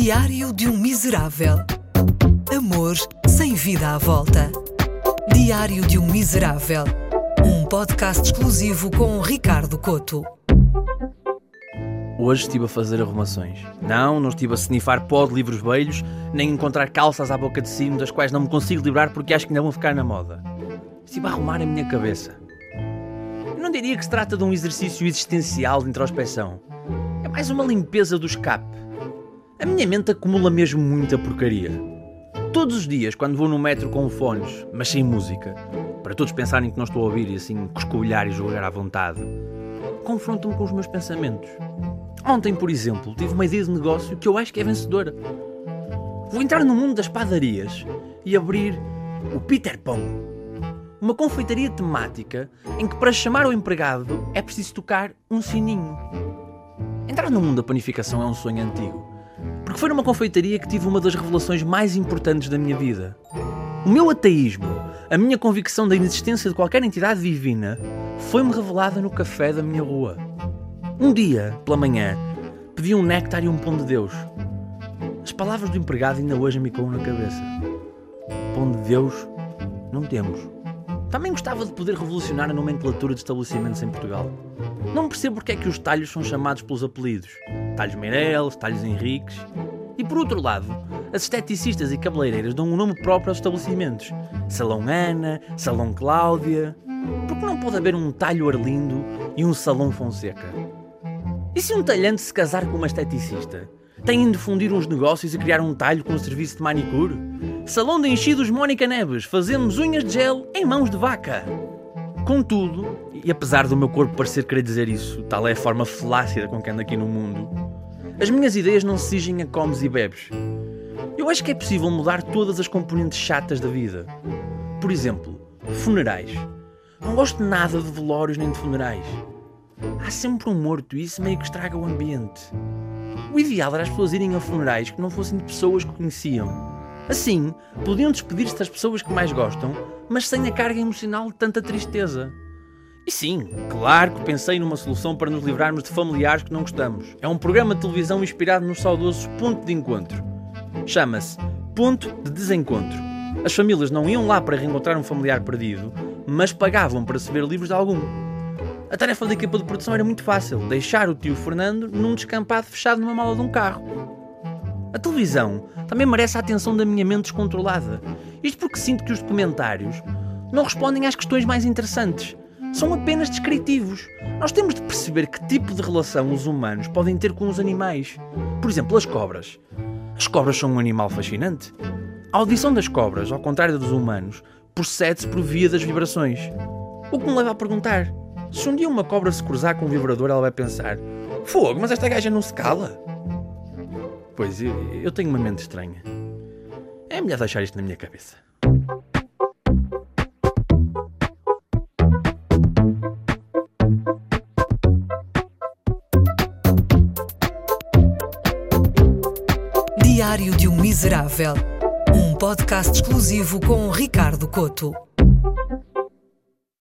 Diário de um Miserável. Amor sem vida à volta. Diário de um Miserável. Um podcast exclusivo com Ricardo Coto. Hoje estive a fazer arrumações. Não, não estive a snifar pó de livros velhos, nem encontrar calças à boca de sino das quais não me consigo livrar porque acho que ainda vão ficar na moda. Estive a arrumar a minha cabeça. Eu não diria que se trata de um exercício existencial de introspeção. É mais uma limpeza do escape. A minha mente acumula mesmo muita porcaria. Todos os dias, quando vou no metro com fones, mas sem música, para todos pensarem que não estou a ouvir e assim coscovilhar e jogar à vontade, confronto-me com os meus pensamentos. Ontem, por exemplo, tive uma ideia de negócio que eu acho que é vencedora. Vou entrar no mundo das padarias e abrir o Peter Pão. Uma confeitaria temática em que para chamar o empregado é preciso tocar um sininho. Entrar no mundo da panificação é um sonho antigo porque foi numa confeitaria que tive uma das revelações mais importantes da minha vida. O meu ateísmo, a minha convicção da inexistência de qualquer entidade divina, foi-me revelada no café da minha rua. Um dia, pela manhã, pedi um néctar e um pão de Deus. As palavras do empregado ainda hoje me coam na cabeça. Pão de Deus não temos. Também gostava de poder revolucionar a nomenclatura de estabelecimentos em Portugal. Não percebo porque é que os talhos são chamados pelos apelidos. Talhos Meireles, Talhos Henriques. E por outro lado, as esteticistas e cabeleireiras dão um nome próprio aos estabelecimentos. Salão Ana, Salão Cláudia. Porque não pode haver um talho Arlindo e um Salão Fonseca? E se um talhante se casar com uma esteticista? Têm de fundir uns negócios e criar um talho com um serviço de manicure? Salão de enchidos Mónica Neves, fazemos unhas de gel em mãos de vaca. Contudo, e apesar do meu corpo parecer querer dizer isso, tal é a forma flácida com que ando aqui no mundo, as minhas ideias não se sigem a comes e bebes. Eu acho que é possível mudar todas as componentes chatas da vida. Por exemplo, funerais. Não gosto nada de velórios nem de funerais. Há sempre um morto e isso meio que estraga o ambiente. O ideal era as pessoas irem a funerais que não fossem de pessoas que conheciam. Assim, podiam despedir-se das pessoas que mais gostam, mas sem a carga emocional de tanta tristeza. E sim, claro que pensei numa solução para nos livrarmos de familiares que não gostamos. É um programa de televisão inspirado no saudoso Ponto de Encontro. Chama-se Ponto de Desencontro. As famílias não iam lá para reencontrar um familiar perdido, mas pagavam para se ver livres de algum. A tarefa da equipa de produção era muito fácil: deixar o tio Fernando num descampado fechado numa mala de um carro. A televisão também merece a atenção da minha mente descontrolada. Isto porque sinto que os documentários não respondem às questões mais interessantes. São apenas descritivos. Nós temos de perceber que tipo de relação os humanos podem ter com os animais. Por exemplo, as cobras. As cobras são um animal fascinante. A audição das cobras, ao contrário dos humanos, procede-se por via das vibrações. O que me leva a perguntar: se um dia uma cobra se cruzar com um vibrador, ela vai pensar: Fogo, mas esta gaja não se cala? Pois, eu, eu tenho uma mente estranha. É melhor deixar isto na minha cabeça. Diário de um Miserável. Um podcast exclusivo com Ricardo Coto.